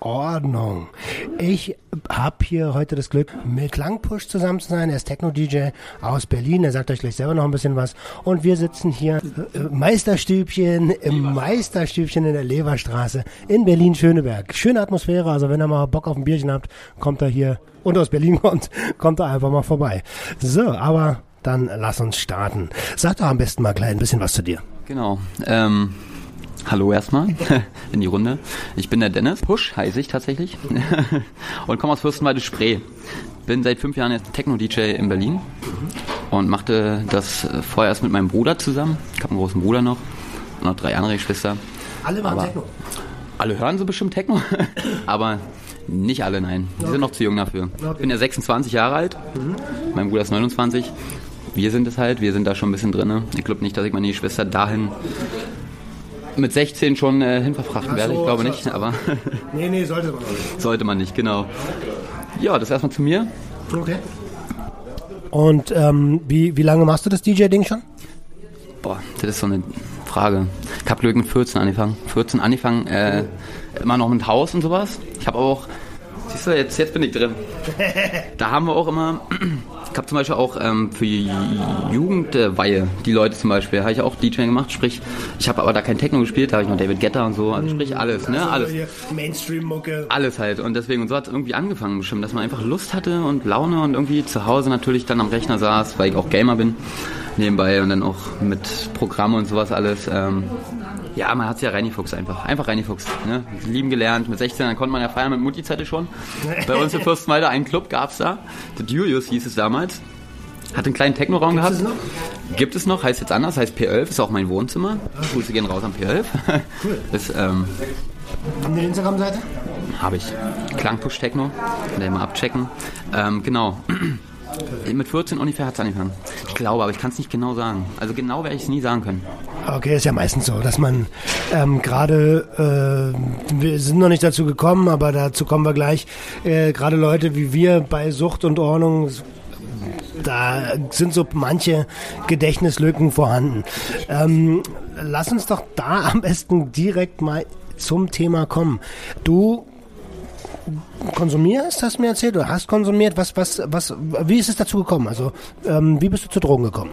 Ordnung. Ich habe hier heute das Glück, mit Klangpush zusammen zu sein. Er ist Techno-DJ aus Berlin. Er sagt euch gleich selber noch ein bisschen was. Und wir sitzen hier äh, Meisterstübchen im Meisterstübchen in der Leverstraße in Berlin-Schöneberg. Schöne Atmosphäre. Also wenn ihr mal Bock auf ein Bierchen habt, kommt er hier und aus Berlin kommt, kommt er einfach mal vorbei. So, aber dann lass uns starten. Sag doch am besten mal gleich ein bisschen was zu dir. Genau. Ähm, hallo erstmal in die Runde. Ich bin der Dennis Pusch, heiße ich tatsächlich. und komme aus Fürstenwalde Spree. Bin seit fünf Jahren jetzt Techno-DJ in Berlin und machte das vorher erst mit meinem Bruder zusammen. Ich habe einen großen Bruder noch und noch drei andere Geschwister. Alle waren Aber Techno. Alle hören so bestimmt Techno, aber nicht alle, nein. Die sind noch zu jung dafür. Ich bin ja 26 Jahre alt, mein Bruder ist 29. Wir sind es halt, wir sind da schon ein bisschen drin. Ich glaube nicht, dass ich meine Schwester dahin mit 16 schon äh, hinverfrachten Ach werde. Ich glaube so, nicht, so. aber Nee, nee, sollte man nicht. sollte man nicht, genau. Ja, das erstmal zu mir. Okay. Und ähm, wie, wie lange machst du das DJ-Ding schon? Boah, das ist so eine Frage. Ich habe Glück mit 14 angefangen. 14 angefangen, äh, immer noch mit Haus und sowas. Ich habe auch, siehst du, jetzt, jetzt bin ich drin. Da haben wir auch immer, ich habe zum Beispiel auch ähm, für Ju- Jugendweihe, die Leute zum Beispiel, habe ich auch DJ gemacht. Sprich, ich habe aber da kein Techno gespielt, da habe ich noch David Guetta und so. Also sprich alles, ne? Alles. Mainstream-Mucke. Alles halt. Und deswegen, und so hat es irgendwie angefangen bestimmt, dass man einfach Lust hatte und Laune und irgendwie zu Hause natürlich dann am Rechner saß, weil ich auch Gamer bin, nebenbei und dann auch mit Programme und sowas alles. Ähm, ja, man hat sich ja reingefuchst einfach. Einfach reingefuchst. Ne? Lieben gelernt. Mit 16, dann konnte man ja feiern mit Mutti-Zette schon. Bei uns in Fürstenwalde einen Club gab's da. Der Julius hieß es damals. Hat einen kleinen Technoraum gehabt. es noch? Gibt es noch, heißt jetzt anders, heißt P11, ist auch mein Wohnzimmer. Grüße gehen raus an P11. Cool. Ist, ähm, Haben die eine Instagram-Seite? habe ich. Klangpush Techno. Könnt ihr mal abchecken. Ähm, genau. Mit 14 ungefähr hat es angefangen. Ich glaube, aber ich kann es nicht genau sagen. Also genau werde ich es nie sagen können. Okay, ist ja meistens so, dass man ähm, gerade, äh, wir sind noch nicht dazu gekommen, aber dazu kommen wir gleich, äh, gerade Leute wie wir bei Sucht und Ordnung, da sind so manche Gedächtnislücken vorhanden. Ähm, lass uns doch da am besten direkt mal zum Thema kommen. Du konsumierst, hast du mir erzählt, oder hast konsumiert, was, was, was, wie ist es dazu gekommen? Also, ähm, wie bist du zu Drogen gekommen?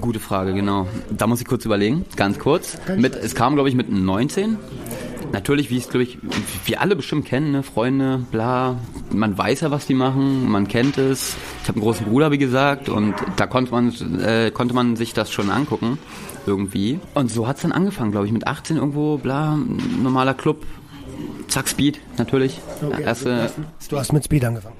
Gute Frage, genau. Da muss ich kurz überlegen, ganz kurz. Mit, es kam, glaube ich, mit 19. Natürlich, wie es, glaube ich, wir alle bestimmt kennen, ne? Freunde, bla. Man weiß ja, was die machen, man kennt es. Ich habe einen großen Bruder, wie gesagt, und da konnte man, äh, konnte man sich das schon angucken, irgendwie. Und so hat's dann angefangen, glaube ich, mit 18 irgendwo, bla, normaler Club. Zack, Speed, natürlich. Erste, Du hast mit Speed angefangen.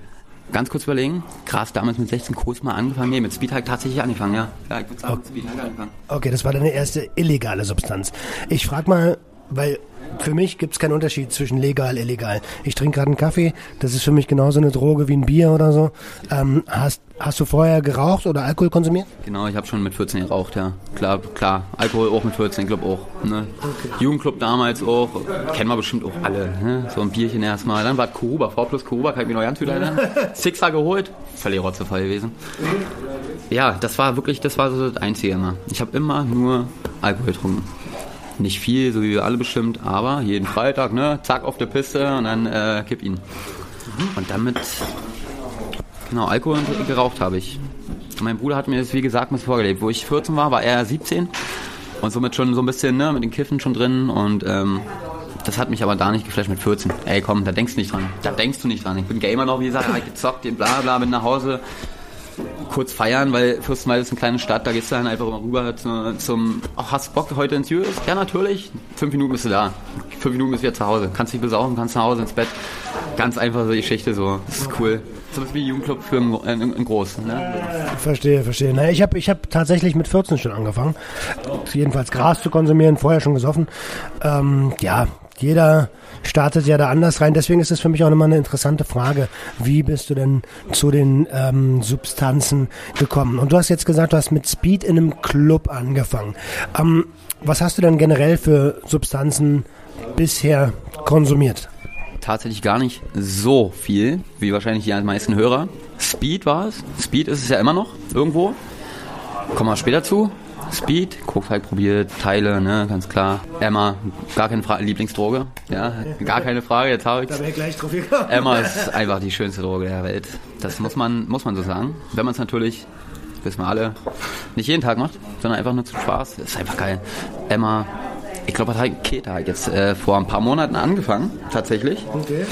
ganz kurz überlegen. Krass, damals mit 16 kurz mal angefangen. Nee, mit Speed ich tatsächlich angefangen, ja. Ja, ich würde sagen, mit Speed ich angefangen. Okay, das war deine erste illegale Substanz. Ich frag mal, weil für mich gibt's keinen Unterschied zwischen legal, illegal. Ich trinke gerade einen Kaffee, das ist für mich genauso eine Droge wie ein Bier oder so. Ähm, hast, hast du vorher geraucht oder Alkohol konsumiert? Genau, ich habe schon mit 14 geraucht, ja. Klar, klar. Alkohol auch mit 14, Club auch. Ne? Jugendclub damals auch. Kennen wir bestimmt auch alle. Ne? So ein Bierchen erstmal. Dann war Kuruba, V plus Kuruba, kann ich mich noch ganz gut erinnern. Sixer geholt. Völlig Rotzefall gewesen. Ja, das war wirklich, das war so das Einzige immer. Ich habe immer nur Alkohol getrunken. Nicht viel, so wie wir alle bestimmt, aber jeden Freitag, ne, zack auf der Piste und dann äh, kipp ihn. Und damit, genau, Alkohol geraucht habe ich. Mein Bruder hat mir das, wie gesagt, mal vorgelebt. Wo ich 14 war, war er 17 und somit schon so ein bisschen, ne, mit den Kiffen schon drin und ähm, das hat mich aber da nicht geflasht mit 14. Ey, komm, da denkst du nicht dran. Da denkst du nicht dran. Ich bin Gamer noch, wie gesagt, hab gezockt, bla bla, bin nach Hause, kurz feiern, weil Fürstenwalde ist eine kleine Stadt, da gehst du dann einfach immer rüber zu, zum, ach, hast du Bock heute ins Julius? Ja, natürlich. Fünf Minuten bist du da. Fünf Minuten bist du wieder zu Hause. Kannst dich besaufen, kannst nach Hause ins Bett. Ganz einfach so die Geschichte so. Das ist cool. So ein wie Jugendclub für ein, ein, ein Groß. Ne? Verstehe, verstehe. Naja, ich habe ich hab tatsächlich mit 14 schon angefangen. Jedenfalls Gras zu konsumieren, vorher schon gesoffen. Ähm, ja, jeder startet ja da anders rein. Deswegen ist es für mich auch immer eine interessante Frage. Wie bist du denn zu den ähm, Substanzen gekommen? Und du hast jetzt gesagt, du hast mit Speed in einem Club angefangen. Ähm, was hast du denn generell für Substanzen bisher konsumiert? Tatsächlich gar nicht so viel, wie wahrscheinlich die meisten Hörer. Speed war es. Speed ist es ja immer noch irgendwo. Kommen wir später zu. Speed, Koks halt probiert, Teile, ne, ganz klar. Emma, gar keine Frage, Lieblingsdroge, ja, gar keine Frage, jetzt habe ich Da wäre ich gleich drauf gekommen. Emma ist einfach die schönste Droge der Welt. Das muss man, muss man so sagen. Wenn man es natürlich, wissen wir alle, nicht jeden Tag macht, sondern einfach nur zum Spaß, ist einfach geil. Emma, ich glaube, hat halt Keta jetzt äh, vor ein paar Monaten angefangen, tatsächlich. Okay.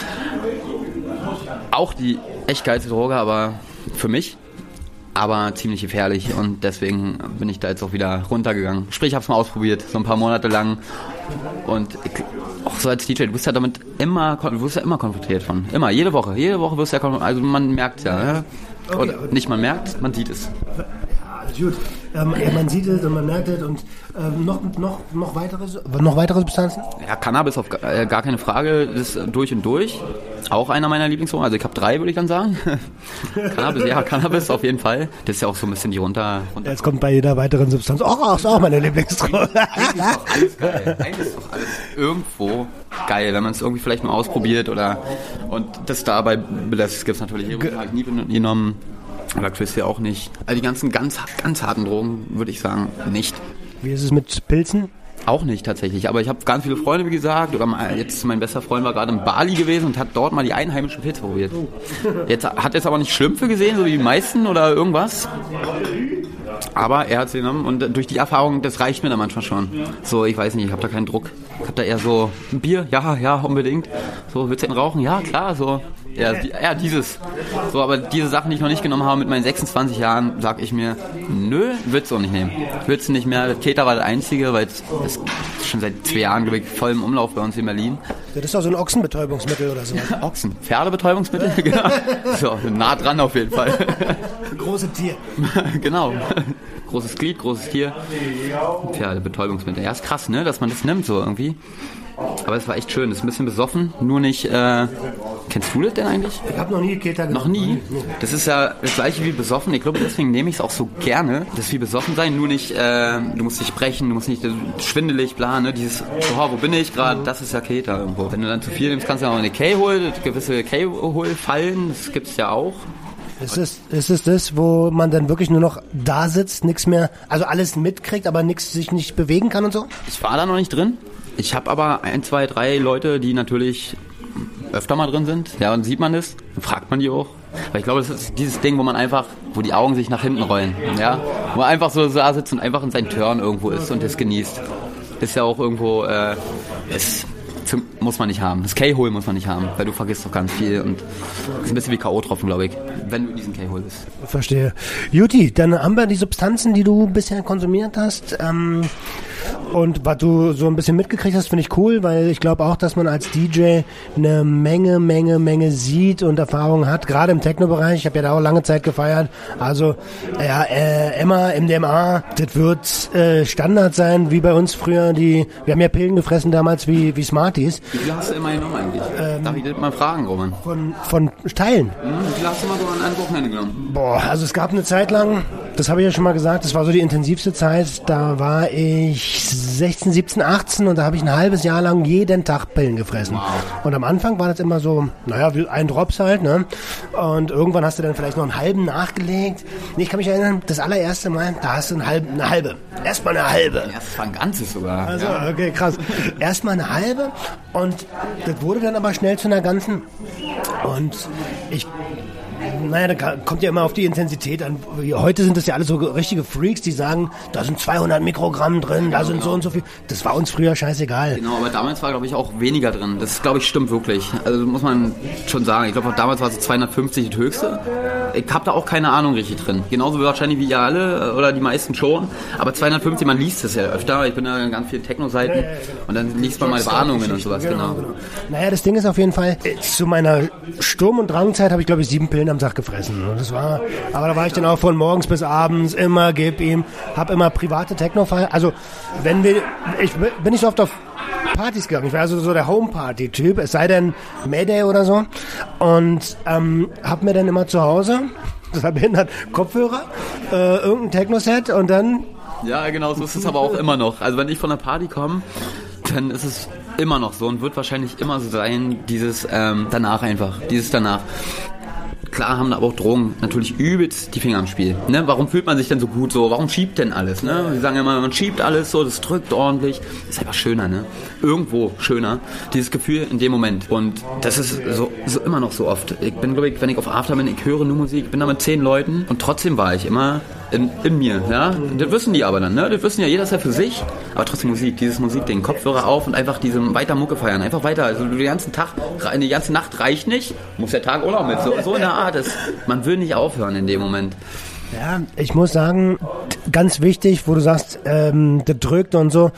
Auch die echt geilste Droge, aber für mich. Aber ziemlich gefährlich und deswegen bin ich da jetzt auch wieder runtergegangen. Sprich, ich habe es mal ausprobiert, so ein paar Monate lang. Und ich, auch so als DJ, du bist ja damit immer, du wirst ja immer konfrontiert von. Immer, jede Woche. Jede Woche wirst du ja konfrontiert. Also man merkt ja. ja. Oder nicht man merkt, man sieht es. Alles gut. Ähm, man sieht es und man merkt es und ähm, noch, noch, noch, weitere, noch weitere Substanzen? Ja, Cannabis auf gar, äh, gar keine Frage, das ist durch und durch. Auch einer meiner Lieblingsdrogen. Also ich habe drei, würde ich dann sagen. Cannabis, ja, Cannabis auf jeden Fall. Das ist ja auch so ein bisschen die runter. runter Jetzt kommt bei jeder weiteren Substanz. Oh, ist auch meine Lieblingsdroge. Eigentlich ist doch alles geil. Eigentlich ist doch alles irgendwo geil, wenn man es irgendwie vielleicht mal ausprobiert oder und das dabei belässt. gibt es natürlich Heroin halt nie genommen. Chris ja auch nicht. Also die ganzen ganz, ganz harten Drogen würde ich sagen nicht. Wie ist es mit Pilzen? Auch nicht tatsächlich, aber ich habe ganz viele Freunde, wie gesagt, oder jetzt mein bester Freund war gerade in Bali gewesen und hat dort mal die einheimischen Pilze probiert. Jetzt hat jetzt aber nicht Schlümpfe gesehen, so wie die meisten oder irgendwas. Aber er hat sie genommen und durch die Erfahrung, das reicht mir dann manchmal schon. So, ich weiß nicht, ich habe da keinen Druck. Ich habe da eher so ein Bier, ja, ja, unbedingt. So, willst du einen rauchen? Ja, klar, so. Ja, die, ja, dieses. So, aber diese Sachen, die ich noch nicht genommen habe mit meinen 26 Jahren, sag ich mir, nö, willst du auch nicht nehmen. Willst du nicht mehr. Keter war das einzige, weil es ist schon seit zwei Jahren glaube ich, voll im Umlauf bei uns in Berlin. Das ist doch so ein Ochsenbetäubungsmittel oder so. Ochsen, Pferdebetäubungsmittel, genau. So, nah dran auf jeden Fall. Große Tier. genau. Großes Glied, großes Tier. Pferdebetäubungsmittel. Ja, ist krass, ne, dass man das nimmt so irgendwie. Aber es war echt schön. Es ist ein bisschen besoffen, nur nicht. Äh, kennst du das denn eigentlich? Ich habe noch nie Keter Noch nie? Das ist ja das gleiche wie besoffen. Ich glaube, deswegen nehme ich es auch so gerne. Das ist wie besoffen sein, nur nicht, äh, du musst nicht brechen, du musst nicht äh, schwindelig, bla, ne? Dieses, oh, wo bin ich gerade? Das ist ja Keter irgendwo. Wenn du dann zu viel nimmst, kannst du ja auch eine K-Hol, gewisse K-Hol-Fallen, das gibt's ja auch. Ist es, ist es das, wo man dann wirklich nur noch da sitzt, nichts mehr, also alles mitkriegt, aber nichts sich nicht bewegen kann und so? Ich war da noch nicht drin. Ich habe aber ein, zwei, drei Leute, die natürlich öfter mal drin sind. Ja, und sieht man das, fragt man die auch. Weil ich glaube, das ist dieses Ding, wo man einfach, wo die Augen sich nach hinten rollen. Ja, wo man einfach so da sitzt und einfach in seinen Turn irgendwo ist und das genießt. Ist ja auch irgendwo, äh, ist, muss man nicht haben. Das K-Hole muss man nicht haben, weil du vergisst doch ganz viel und ist ein bisschen wie K.O.-Tropfen, glaube ich, wenn du in diesen K-Hole bist. Verstehe. Juti, dann haben wir die Substanzen, die du bisher konsumiert hast. Ähm, und was du so ein bisschen mitgekriegt hast, finde ich cool, weil ich glaube auch, dass man als DJ eine Menge, Menge, Menge sieht und Erfahrung hat, gerade im Techno-Bereich. Ich habe ja da auch lange Zeit gefeiert. Also ja, äh, Emma, MDMA, das wird äh, Standard sein, wie bei uns früher. Die, wir haben ja Pillen gefressen damals wie, wie Smarties. Wie viel hast du immer genommen eigentlich? Ähm, Darf ich das mal fragen, Roman? Von, von Teilen. Hm, wie viel hast du mal so an einem Wochenende genommen? Boah, also es gab eine Zeit lang, das habe ich ja schon mal gesagt, das war so die intensivste Zeit, da war ich 16, 17, 18 und da habe ich ein halbes Jahr lang jeden Tag Pillen gefressen. Wow. Und am Anfang war das immer so, naja, wie ein Drops halt, ne? Und irgendwann hast du dann vielleicht noch einen halben nachgelegt. Nee, ich kann mich erinnern, das allererste Mal, da hast du einen halben, eine halbe. Erstmal eine halbe. Ja, das war ein ganzes sogar. Also, ja. okay, krass. Erstmal eine halbe und das wurde dann aber schnell zu einer ganzen. Und ich naja, da kommt ja immer auf die Intensität an. Heute sind das ja alles so richtige Freaks, die sagen, da sind 200 Mikrogramm drin, da sind so und so viel. Das war uns früher scheißegal. Genau, aber damals war, glaube ich, auch weniger drin. Das, glaube ich, stimmt wirklich. Also muss man schon sagen. Ich glaube, damals war es 250 das höchste. Ich habe da auch keine Ahnung richtig drin. Genauso wahrscheinlich wie ihr alle oder die meisten schon. Aber 250, man liest es ja öfter. Ich bin ja in ganz vielen Techno-Seiten ja, ja, genau. und dann liest man mal Warnungen und sowas. Genau, genau. Naja, das Ding ist auf jeden Fall, zu meiner Sturm- und Drangzeit habe ich, glaube ich, sieben Pillen am Tag gefressen. Das war, aber da war ich dann auch von morgens bis abends immer, gib ihm, habe immer private techno -Fall. Also, wenn wir, ich bin nicht so oft auf Partys gegangen. Ich war also so der Home-Party-Typ, es sei denn Mayday oder so. Und ähm, hab mir dann immer zu Hause, das verbindet Kopfhörer, äh, irgendein Techno-Set und dann Ja, genau, so ist es aber auch immer noch. Also wenn ich von der Party komme, dann ist es immer noch so und wird wahrscheinlich immer so sein, dieses ähm, danach einfach, dieses danach. Klar haben da aber auch Drogen natürlich übelst die Finger am Spiel. Ne? Warum fühlt man sich denn so gut so? Warum schiebt denn alles? Ne? Wir sagen immer, man schiebt alles so, das drückt ordentlich. ist einfach schöner, ne? Irgendwo schöner. Dieses Gefühl in dem Moment. Und das ist so, so immer noch so oft. Ich bin, glaube ich, wenn ich auf After bin, ich höre nur Musik, bin da mit zehn Leuten und trotzdem war ich immer in, in mir. Ja? Das wissen die aber dann, ne? Das wissen ja jeder ist ja für sich, aber trotzdem Musik, dieses Musikding, Kopfhörer auf und einfach diese weiter Mucke feiern, einfach weiter. Also den ganzen Tag, die ganze Nacht reicht nicht, muss der Tag Urlaub mit. So, so in der Art ist. Man will nicht aufhören in dem Moment. Ja, ich muss sagen, ganz wichtig, wo du sagst, ähm, der drückt und so.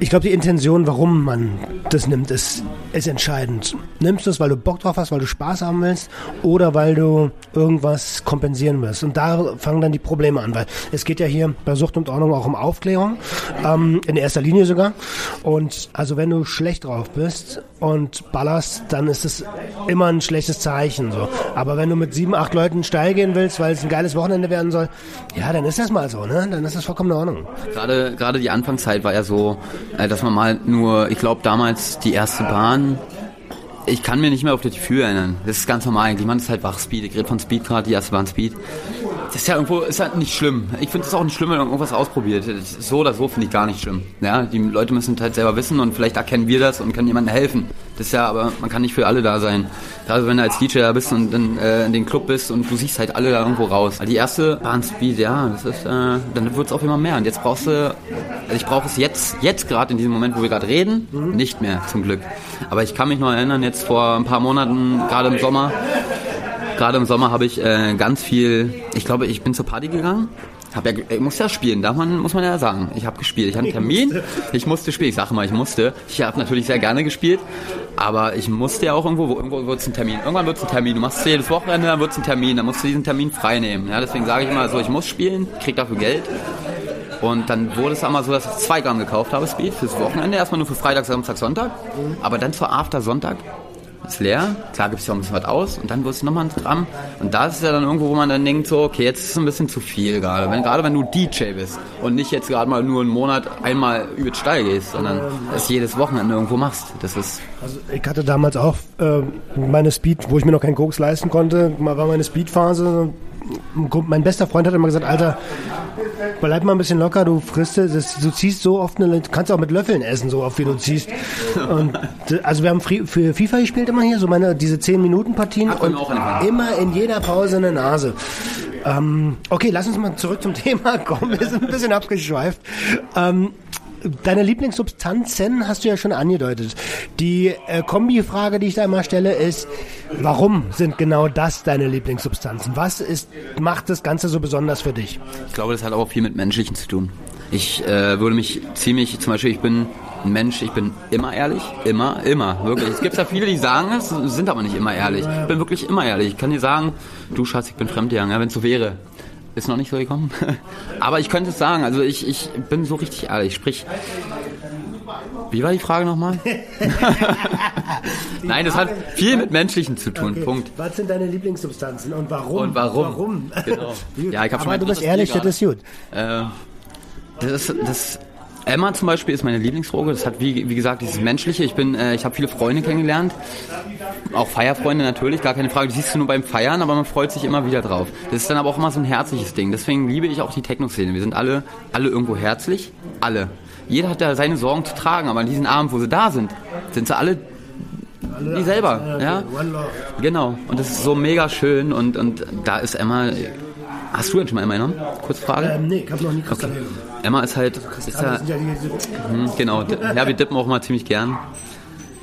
Ich glaube, die Intention, warum man das nimmt, ist, ist entscheidend. Nimmst du es, weil du Bock drauf hast, weil du Spaß haben willst oder weil du irgendwas kompensieren willst? Und da fangen dann die Probleme an, weil es geht ja hier bei Sucht und Ordnung auch um Aufklärung, ähm, in erster Linie sogar. Und also wenn du schlecht drauf bist und ballerst, dann ist es immer ein schlechtes Zeichen. So. Aber wenn du mit sieben, acht Leuten steil gehen willst, weil es ein geiles Wochenende werden soll, ja, dann ist das mal so, ne? Dann ist das vollkommen in Ordnung. Gerade, gerade die Anfangszeit war ja so, dass man mal nur, ich glaube damals die erste Bahn, ich kann mir nicht mehr auf das Gefühl erinnern. Das ist ganz normal eigentlich. Man ist halt wach Speed. Ich rede von Speed gerade, die erste Bahn Speed. Das ist ja irgendwo, ist halt nicht schlimm. Ich finde es auch nicht schlimm, wenn man irgendwas ausprobiert. So oder so finde ich gar nicht schlimm. Ja, die Leute müssen es halt selber wissen und vielleicht erkennen wir das und können jemandem helfen. Das ist ja, aber man kann nicht für alle da sein. Gerade wenn du als DJ da bist und dann äh, in den Club bist und du siehst halt alle da irgendwo raus. Die erste Speed, ja, das ist, äh, dann wird es auch immer mehr. Und jetzt brauchst du, also ich brauche es jetzt, jetzt gerade in diesem Moment, wo wir gerade reden, nicht mehr, zum Glück. Aber ich kann mich noch erinnern, jetzt vor ein paar Monaten, gerade im Sommer, gerade im Sommer habe ich äh, ganz viel, ich glaube, ich bin zur Party gegangen. Hab ja, ich muss ja spielen, darf man, muss man ja sagen. Ich habe gespielt. Ich hatte einen Termin, ich musste spielen. Ich sage mal, ich musste. Ich habe natürlich sehr gerne gespielt, aber ich musste ja auch irgendwo, wo, irgendwo wird es ein Termin. Irgendwann wird es ein Termin. Du machst es jedes Wochenende, dann wird es ein Termin. Dann musst du diesen Termin frei nehmen. Ja, deswegen sage ich immer so, ich muss spielen, krieg dafür Geld. Und dann wurde es einmal so, dass ich zwei Gramm gekauft habe, Speed, fürs Wochenende. Erstmal nur für Freitag, Samstag, Sonntag. Aber dann zur After Sonntag ist leer. Klar gibt es ja auch ein bisschen was aus und dann wird es nochmal ein Gramm. Und da ist ja dann irgendwo, wo man dann denkt, so, okay, jetzt ist es ein bisschen zu viel gerade. Wenn, gerade wenn du DJ bist und nicht jetzt gerade mal nur einen Monat einmal über die Steil gehst, sondern es jedes Wochenende irgendwo machst. Das ist. Also ich hatte damals auch äh, meine Speed, wo ich mir noch keinen Koks leisten konnte, war meine Speedphase. Mein bester Freund hat immer gesagt, Alter, bleib mal ein bisschen locker, du frisst das, du ziehst so oft, eine, du kannst auch mit Löffeln essen, so oft wie du ziehst. Und, also wir haben für FIFA gespielt immer hier, so meine, diese 10 Minuten Partien Ach, und auch angefangen. immer in jeder Pause eine Nase. Ähm, okay, lass uns mal zurück zum Thema kommen, wir sind ein bisschen abgeschweift. Ähm, Deine Lieblingssubstanzen hast du ja schon angedeutet. Die äh, Kombifrage, die ich da immer stelle, ist, warum sind genau das deine Lieblingssubstanzen? Was ist, macht das Ganze so besonders für dich? Ich glaube, das hat auch viel mit Menschlichen zu tun. Ich äh, würde mich ziemlich, zum Beispiel, ich bin ein Mensch, ich bin immer ehrlich. Immer, immer, wirklich. Es gibt ja viele, die sagen es, sind aber nicht immer ehrlich. Ich bin wirklich immer ehrlich. Ich kann dir sagen, du Schatz, ich bin fremdgegangen, ja, wenn es so wäre. Ist noch nicht so gekommen. aber ich könnte es sagen, also ich, ich bin so richtig ehrlich. Sprich, wie war die Frage nochmal? Nein, das hat viel mit Menschlichen zu tun. Okay. Punkt. Was sind deine Lieblingssubstanzen und warum? Und warum? Warum? Genau. Ja, ich hab schon Aber mein du bist ehrlich, das ist gut. Äh, das, das Emma zum Beispiel ist meine Lieblingsdroge. Das hat wie, wie gesagt dieses menschliche. Ich bin, äh, ich habe viele Freunde kennengelernt, auch Feierfreunde natürlich, gar keine Frage. Die siehst du nur beim Feiern, aber man freut sich immer wieder drauf. Das ist dann aber auch immer so ein herzliches Ding. Deswegen liebe ich auch die Techno-Szene. Wir sind alle, alle irgendwo herzlich, alle. Jeder hat da seine Sorgen zu tragen, aber an diesem Abend, wo sie da sind, sind sie alle die selber, ja. Genau. Und das ist so mega schön und, und da ist Emma. Hast du denn schon mal Emma genommen? Kurze Frage. Ähm, nee, ich habe noch nie Kristall Okay. Emma ist halt. Ist Aber ja, hm, genau. Ja, wir dippen auch mal ziemlich gern.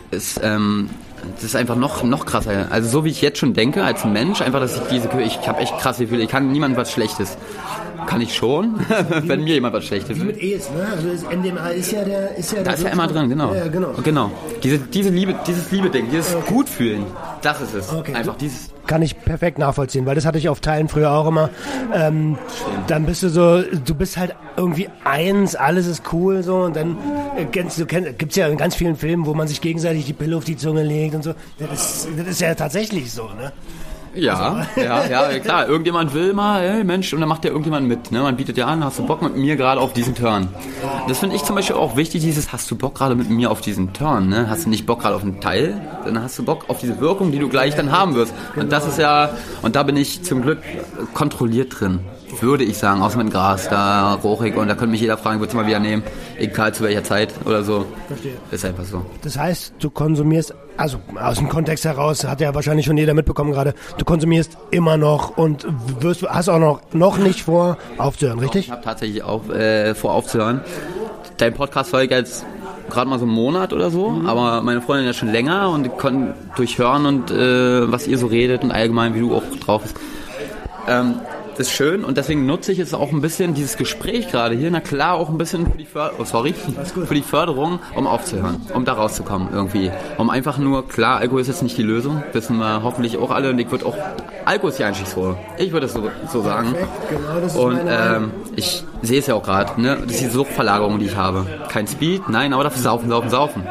Ist, ähm, das ist einfach noch, noch krasser. Also so wie ich jetzt schon denke, als Mensch, einfach, dass ich diese, ich habe echt krasse Gefühle. Ich kann niemandem was Schlechtes. Kann ich schon, wenn mir jemand was Schlechtes will. mit ES, ne? Also das MDMA ist ja der, ist ja Da der ist ja immer drin, genau. Ja, genau. Genau. Diese, diese Liebe, dieses Liebe-Ding, dieses Gutfühlen, das ist es. Okay. Einfach dieses. kann ich perfekt nachvollziehen, weil das hatte ich auf Teilen früher auch immer. Ähm, dann bist du so, du bist halt irgendwie eins, alles ist cool so und dann äh, kennst du kennst, gibt's ja in ganz vielen Filmen, wo man sich gegenseitig die Pille auf die Zunge legt und so. Das ist, das ist ja tatsächlich so, ne? Ja, ja, ja, klar. Irgendjemand will mal, ey, Mensch, und dann macht der irgendjemand mit. Ne? Man bietet dir an, hast du Bock mit mir gerade auf diesen Turn? Das finde ich zum Beispiel auch wichtig, dieses, hast du Bock gerade mit mir auf diesen Turn? Ne? Hast du nicht Bock gerade auf einen Teil? Dann hast du Bock auf diese Wirkung, die du gleich dann haben wirst. Und das ist ja, und da bin ich zum Glück kontrolliert drin würde ich sagen, außer mit Gras, da rochig und da könnte mich jeder fragen, würdest du mal wieder nehmen, egal zu welcher Zeit oder so. Verstehe. Ist einfach so. Das heißt, du konsumierst, also aus dem Kontext heraus, hat ja wahrscheinlich schon jeder mitbekommen gerade, du konsumierst immer noch und wirst, hast auch noch, noch nicht vor aufzuhören, richtig? Ich habe tatsächlich auch äh, vor aufzuhören. Dein Podcast folgt jetzt gerade mal so einen Monat oder so, mhm. aber meine Freundin ja schon länger und konnten durchhören und äh, was ihr so redet und allgemein, wie du auch drauf bist. Ähm, ist schön und deswegen nutze ich es auch ein bisschen, dieses Gespräch gerade hier, na klar, auch ein bisschen für die, Förder oh, sorry, für die Förderung, um aufzuhören, um da rauszukommen irgendwie. Um einfach nur, klar, Alkohol ist jetzt nicht die Lösung, wissen wir hoffentlich auch alle und ich würde auch, Alkohol ist die Einstiegsrolle. Ich würde es so, so sagen. Genau, und ähm, ich sehe es ja auch gerade, ne? das ist die Suchtverlagerung, die ich habe. Kein Speed, nein, aber dafür saufen, saufen, saufen.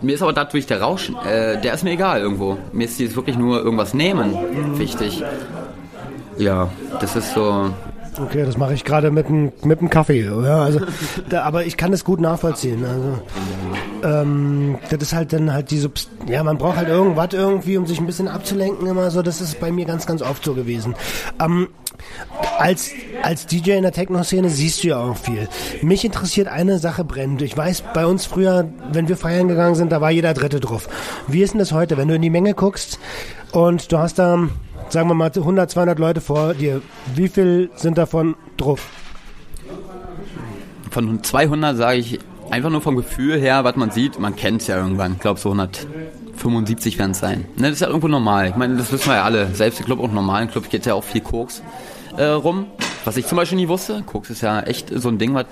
Mir ist aber dadurch der Rausch, äh, der ist mir egal irgendwo. Mir ist jetzt wirklich nur irgendwas nehmen wichtig. Ja, das ist so. Okay, das mache ich gerade mit einem mit dem Kaffee. Ja, also, da, aber ich kann das gut nachvollziehen. Also, ähm, das ist halt dann halt diese, ja, man braucht halt irgendwas irgendwie, um sich ein bisschen abzulenken immer so. Das ist bei mir ganz, ganz oft so gewesen. Ähm, als, als DJ in der Techno-Szene siehst du ja auch viel. Mich interessiert eine Sache brennend. Ich weiß, bei uns früher, wenn wir feiern gegangen sind, da war jeder Dritte drauf. Wie ist denn das heute, wenn du in die Menge guckst und du hast da sagen wir mal 100, 200 Leute vor dir. Wie viel sind davon drauf? Von 200 sage ich einfach nur vom Gefühl her, was man sieht, man kennt es ja irgendwann. Ich glaube so 175 werden es sein. Ne, das ist ja irgendwo normal. Ich meine, das wissen wir ja alle. Selbst im Club und normalen Club geht ja auch viel Koks äh, rum. Was ich zum Beispiel nie wusste. Koks ist ja echt so ein Ding, was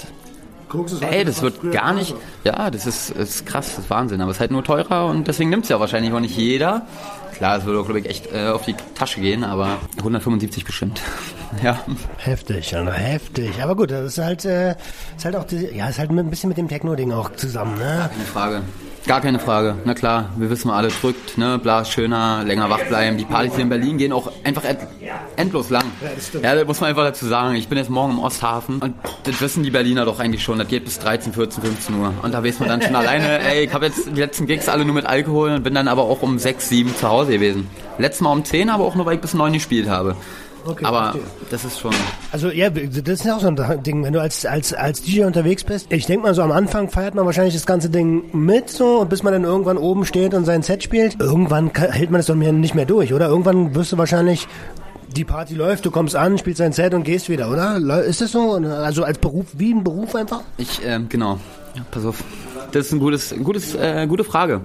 Ey, das wird gar nicht. Ja, das ist, ist krass, das ist Wahnsinn. Aber es ist halt nur teurer und deswegen nimmt es ja wahrscheinlich auch nicht jeder. Klar, es würde, glaube ich, echt äh, auf die Tasche gehen, aber 175 bestimmt. ja. Heftig, ja, heftig. Aber gut, das ist halt, äh, ist halt auch, die, ja, ist halt ein bisschen mit dem Techno-Ding auch zusammen, ne? Keine Frage. Gar keine Frage. Na klar, wir wissen mal, alle drückt, ne, bla, schöner, länger wach bleiben. Die Partys hier in Berlin gehen auch einfach end, endlos lang. Ja, das Ja, das muss man einfach dazu sagen. Ich bin jetzt morgen im Osthafen und das wissen die Berliner doch eigentlich schon. Das geht bis 13, 14, 15 Uhr. Und da weiß man dann schon alleine, ey, ich habe jetzt die letzten Gigs alle nur mit Alkohol und bin dann aber auch um 6, 7 zu Hause gewesen. Letztes Mal um 10, aber auch nur, weil ich bis 9 gespielt habe. Okay, aber verstehe. das ist schon. Also ja, das ist ja auch so ein Ding, wenn du als, als, als DJ unterwegs bist. Ich denke mal so am Anfang feiert man wahrscheinlich das ganze Ding mit so und bis man dann irgendwann oben steht und sein Set spielt. Irgendwann hält man das doch nicht mehr durch, oder? Irgendwann wirst du wahrscheinlich die Party läuft, du kommst an, spielst dein Set und gehst wieder, oder? Ist das so? Also als Beruf, wie ein Beruf einfach? Ich, ähm, genau. Ja, pass auf. Das ist ein gutes, ein gutes, äh, gute Frage.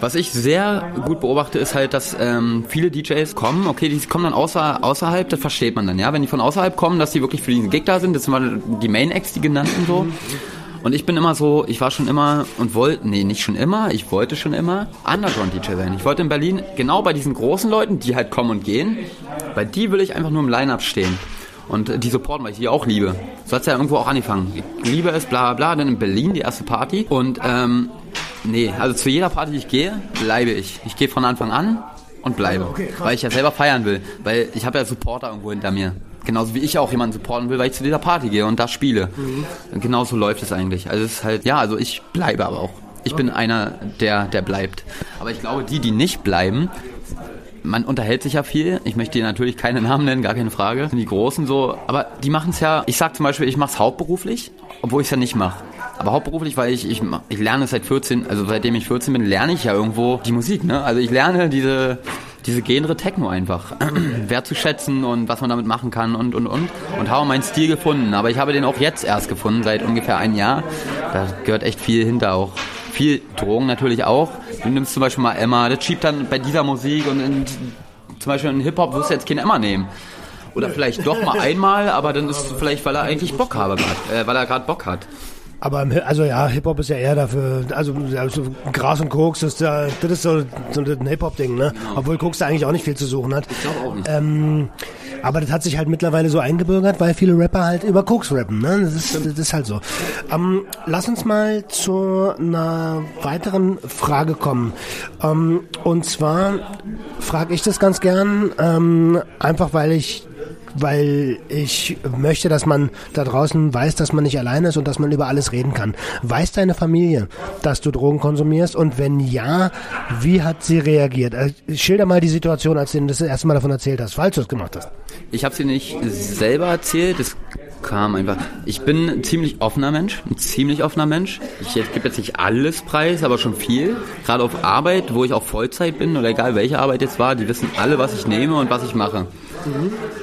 Was ich sehr gut beobachte, ist halt, dass ähm, viele DJs kommen, okay, die kommen dann außer, außerhalb, das versteht man dann, ja, wenn die von außerhalb kommen, dass die wirklich für diesen Gig da sind, das sind mal die Main-Acts, die genannten so. Und ich bin immer so, ich war schon immer und wollte, nee, nicht schon immer, ich wollte schon immer Underground-DJ sein. Ich wollte in Berlin genau bei diesen großen Leuten, die halt kommen und gehen, bei die will ich einfach nur im Line-Up stehen und die supporten, weil ich die auch liebe. So hat es ja irgendwo auch angefangen. Ich liebe es, bla bla, dann in Berlin die erste Party und ähm, Nee, also zu jeder Party, die ich gehe, bleibe ich. Ich gehe von Anfang an und bleibe. Okay, weil ich ja selber feiern will. Weil ich habe ja Supporter irgendwo hinter mir. Genauso wie ich auch jemanden supporten will, weil ich zu dieser Party gehe und da spiele. Mhm. Genauso läuft es eigentlich. Also es ist halt, ja, also ich bleibe aber auch. Ich bin einer, der, der bleibt. Aber ich glaube, die, die nicht bleiben, man unterhält sich ja viel. Ich möchte dir natürlich keine Namen nennen, gar keine Frage. Die Großen so, aber die machen es ja. Ich sag zum Beispiel, ich mache es hauptberuflich, obwohl ich es ja nicht mache. Aber hauptberuflich, weil ich, ich, ich lerne seit 14, also seitdem ich 14 bin, lerne ich ja irgendwo die Musik, ne? Also ich lerne diese, diese Genre Techno einfach wertzuschätzen und was man damit machen kann und und und und habe meinen Stil gefunden. Aber ich habe den auch jetzt erst gefunden, seit ungefähr ein Jahr. Da gehört echt viel hinter auch. Viel Drogen natürlich auch. Du nimmst zum Beispiel mal Emma, das schiebt dann bei dieser Musik und in, zum Beispiel in Hip-Hop wirst du jetzt kein Emma nehmen. Oder vielleicht doch mal einmal, aber dann ist es vielleicht, weil er eigentlich Bock habe äh, weil er gerade Bock hat. Aber also ja, Hip-Hop ist ja eher dafür, also, also Gras und Koks, das ist, ja, das ist so, so ein Hip-Hop-Ding, ne? Obwohl Koks da eigentlich auch nicht viel zu suchen hat. Ich glaube auch nicht. Ähm, aber das hat sich halt mittlerweile so eingebürgert, weil viele Rapper halt über Koks rappen. Ne? Das, ist, das ist halt so. Ähm, lass uns mal zu einer weiteren Frage kommen. Ähm, und zwar frage ich das ganz gern, ähm, einfach weil ich weil ich möchte, dass man da draußen weiß, dass man nicht alleine ist und dass man über alles reden kann. Weiß deine Familie, dass du Drogen konsumierst? Und wenn ja, wie hat sie reagiert? Also, schilder mal die Situation, als du das erste Mal davon erzählt hast, falls du es gemacht hast. Ich habe sie nicht selber erzählt, es kam einfach. Ich bin ein ziemlich offener Mensch, ein ziemlich offener Mensch. Ich gebe jetzt nicht alles preis, aber schon viel. Gerade auf Arbeit, wo ich auch Vollzeit bin oder egal welche Arbeit jetzt war, die wissen alle, was ich nehme und was ich mache.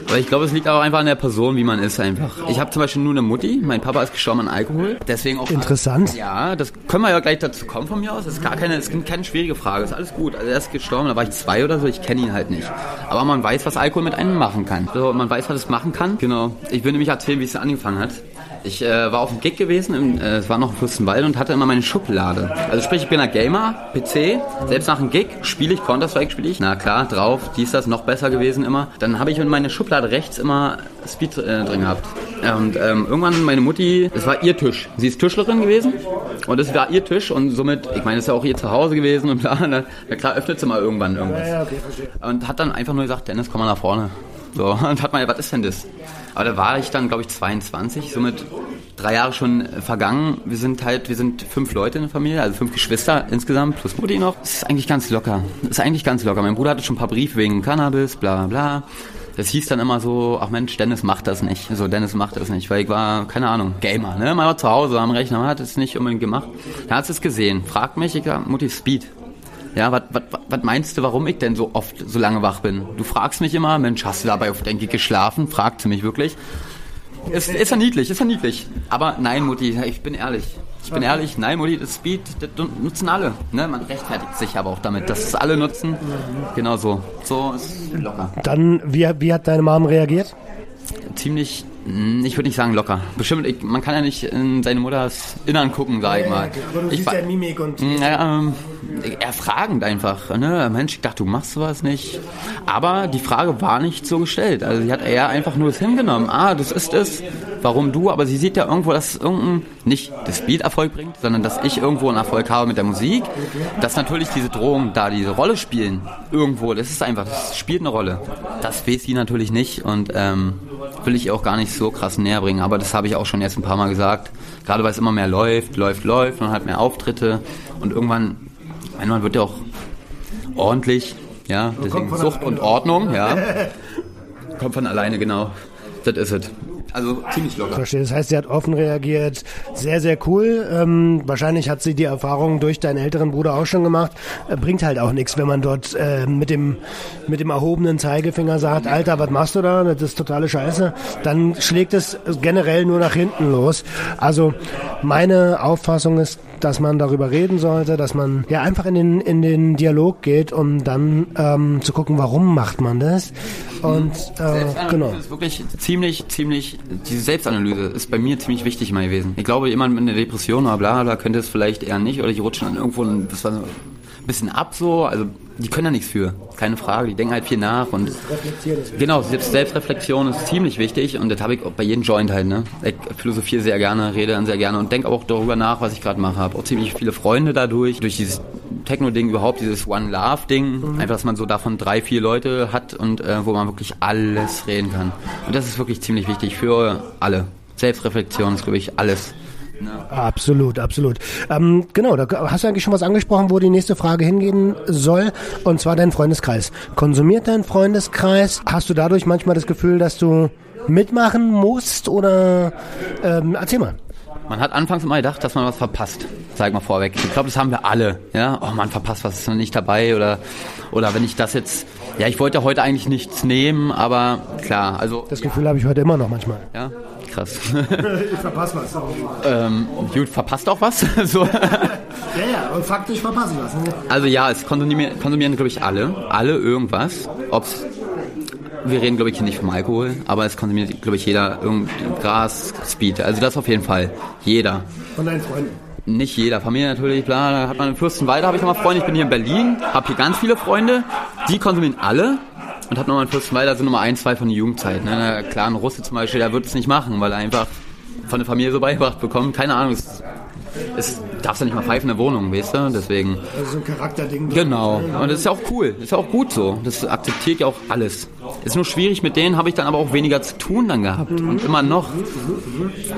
Aber ich glaube, es liegt auch einfach an der Person, wie man ist einfach. Ich habe zum Beispiel nur eine Mutti, mein Papa ist gestorben an Alkohol, deswegen auch... Interessant. Ja, das können wir ja gleich dazu kommen von mir aus. Das ist gar keine, das ist keine schwierige Frage. Ist alles gut. Also er ist gestorben, da war ich zwei oder so. Ich kenne ihn halt nicht. Aber man weiß, was Alkohol mit einem machen kann. So, man weiß, was es machen kann. Genau. Ich will nämlich erzählen, wie es angefangen hat. Ich äh, war auf dem Gig gewesen, im, äh, es war noch in Fürstenwald und hatte immer meine Schublade. Also sprich, ich bin ein Gamer, PC, selbst nach dem Gig spiele ich, Counter-Strike spiele ich. Na klar, drauf, dies, das, noch besser gewesen immer. Dann habe ich in meine Schublade rechts immer Speed äh, drin gehabt. Und ähm, irgendwann meine Mutti, es war ihr Tisch. Sie ist Tischlerin gewesen und es war ihr Tisch und somit, ich meine, es ist ja auch ihr Zuhause gewesen und bla, na, na klar öffnet sie mal irgendwann irgendwas. Und hat dann einfach nur gesagt, Dennis, komm mal nach vorne. So, und hat mal, was ist denn das? Aber da war ich dann, glaube ich, 22, somit drei Jahre schon äh, vergangen. Wir sind halt, wir sind fünf Leute in der Familie, also fünf Geschwister insgesamt, plus Mutti noch. Das ist eigentlich ganz locker. Das ist eigentlich ganz locker. Mein Bruder hatte schon ein paar Briefe wegen Cannabis, bla bla. Das hieß dann immer so, ach Mensch, Dennis macht das nicht. So, Dennis macht das nicht, weil ich war, keine Ahnung, Gamer, ne? War zu Hause am Rechner, man hat es nicht unbedingt gemacht. Da hat es gesehen, fragt mich, ich sag, Mutti, Speed. Ja, was meinst du, warum ich denn so oft so lange wach bin? Du fragst mich immer, Mensch, hast du dabei auf Denke geschlafen? Fragt sie mich wirklich. Ist, ist ja niedlich, ist ja niedlich. Aber nein, Mutti, ich bin ehrlich. Ich bin ehrlich, nein, Mutti, das Speed, das nutzen alle. Ne? Man rechtfertigt sich aber auch damit, dass es alle nutzen. Genau so. So ist locker. Dann, wie, wie hat deine Mom reagiert? Ziemlich, mh, ich würde nicht sagen locker. Bestimmt, ich, man kann ja nicht in seine Mutters Innern gucken, sag ich mal. Ich, wa- Mimik und... Ja, ähm, erfragend einfach. Ne? Mensch, ich dachte, du machst sowas nicht. Aber die Frage war nicht so gestellt. Also sie hat eher einfach nur es hingenommen. Ah, das ist es. Warum du? Aber sie sieht ja irgendwo, dass irgendein, nicht das Beat Erfolg bringt, sondern dass ich irgendwo einen Erfolg habe mit der Musik. Dass natürlich diese Drohungen da diese Rolle spielen. Irgendwo. Das ist einfach, das spielt eine Rolle. Das weiß sie natürlich nicht und ähm, will ich auch gar nicht so krass näher bringen. Aber das habe ich auch schon erst ein paar Mal gesagt. Gerade weil es immer mehr läuft, läuft, läuft. Man hat mehr Auftritte und irgendwann man wird ja auch ordentlich, ja, deswegen Sucht und Ordnung, ja. Kommt von alleine, genau. Das ist es. Also ziemlich locker. Verstehe. Das heißt, sie hat offen reagiert. Sehr, sehr cool. Ähm, wahrscheinlich hat sie die Erfahrung durch deinen älteren Bruder auch schon gemacht. Äh, bringt halt auch nichts, wenn man dort äh, mit dem mit dem erhobenen Zeigefinger sagt, Alter, was machst du da? Das ist totale Scheiße. Dann schlägt es generell nur nach hinten los. Also meine Auffassung ist, dass man darüber reden sollte, dass man ja einfach in den in den Dialog geht, um dann ähm, zu gucken, warum macht man das. Und äh, genau. ist wirklich ziemlich, ziemlich, diese Selbstanalyse ist bei mir ziemlich wichtig mal gewesen. Ich glaube, jemand mit einer Depression oder bla, bla, könnte es vielleicht eher nicht oder die rutschen dann irgendwo ein das war bisschen ab so, also die können da nichts für, keine Frage, die denken halt viel nach und genau, selbst Selbstreflexion ist ziemlich wichtig und das habe ich auch bei jedem Joint halt, ne. Ich philosophiere sehr gerne, rede dann sehr gerne und denke auch darüber nach, was ich gerade mache. Habe auch ziemlich viele Freunde dadurch, durch dieses Techno-Ding überhaupt, dieses One Love-Ding, einfach, dass man so davon drei, vier Leute hat und äh, wo man wirklich alles reden kann. Und das ist wirklich ziemlich wichtig für alle. Selbstreflexion ist, glaube ich, alles. Absolut, absolut. Ähm, genau, da hast du eigentlich schon was angesprochen, wo die nächste Frage hingehen soll, und zwar dein Freundeskreis. Konsumiert dein Freundeskreis? Hast du dadurch manchmal das Gefühl, dass du mitmachen musst oder ähm, erzähl mal. Man hat anfangs immer gedacht, dass man was verpasst. Sag mal vorweg. Ich glaube, das haben wir alle. Ja, oh man verpasst was, ist noch nicht dabei oder oder wenn ich das jetzt. Ja, ich wollte heute eigentlich nichts nehmen, aber klar, also Das Gefühl habe ich heute immer noch manchmal. ja, krass. Ich verpasse was. ähm, gut, verpasst auch was. so. Ja, ja, und faktisch verpasse ich was. Ne? Also ja, es konsumieren, konsumieren glaube ich alle, alle irgendwas. Ob's wir reden, glaube ich, hier nicht vom Alkohol, aber es konsumiert, glaube ich, jeder irgendein Gras, Speed. Also das auf jeden Fall. Jeder. Von deinen Freunden? Nicht jeder. Familie natürlich, klar. Da hat man in Fürstenwalde, habe ich nochmal Freunde. Ich bin hier in Berlin, habe hier ganz viele Freunde. Die konsumieren alle. Und habe nochmal in Fürstenwalde, sind nochmal ein, zwei von der Jugendzeit. Ne? Na, klar, ein Russe zum Beispiel, der wird es nicht machen, weil er einfach von der Familie so beigebracht bekommt. Keine Ahnung, es es darfst ja nicht mal pfeifen in der Wohnung, weißt du? Deswegen. Also so ein Charakterding. Genau. Und das ist ja auch cool. Das ist ja auch gut so. Das akzeptiert ja auch alles. Ist nur schwierig, mit denen habe ich dann aber auch weniger zu tun dann gehabt. Mhm. Und immer noch.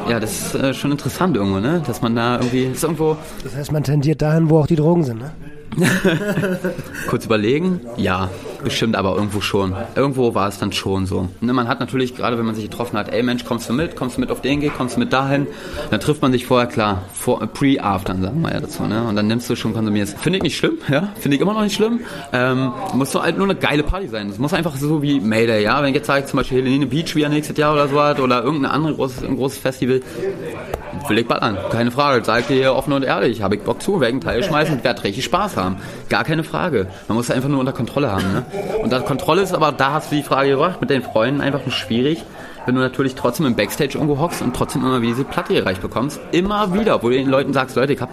Ja, das ist äh, schon interessant irgendwo, ne? Dass man da irgendwie. Ist irgendwo. Das heißt, man tendiert dahin, wo auch die Drogen sind, ne? Kurz überlegen, ja, bestimmt aber irgendwo schon. Irgendwo war es dann schon so. Ne, man hat natürlich, gerade wenn man sich getroffen hat, ey Mensch, kommst du mit, kommst du mit auf den Gig, kommst du mit dahin, dann trifft man sich vorher, klar, vor, pre, after, sagen wir ja dazu, ne? Und dann nimmst du schon, konsumierst. Finde ich nicht schlimm, ja, finde ich immer noch nicht schlimm. Ähm, muss doch halt nur eine geile Party sein. Es muss einfach so wie Mayday, ja, wenn ich jetzt sage, zum Beispiel Helene Beach wieder nächstes Jahr oder so hat, oder irgendein anderes großes, großes Festival, will ich ballern, keine Frage. Sag dir offen und ehrlich, habe ich Bock zu, werde einen Teil schmeißen und werde richtig Spaß haben. Gar keine Frage. Man muss es einfach nur unter Kontrolle haben. Ne? Und da Kontrolle ist aber, da hast du die Frage gebracht, mit den Freunden einfach nur schwierig, wenn du natürlich trotzdem im Backstage irgendwo hockst und trotzdem immer wieder diese Platte erreicht bekommst. Immer wieder, wo du den Leuten sagst, Leute, ich hab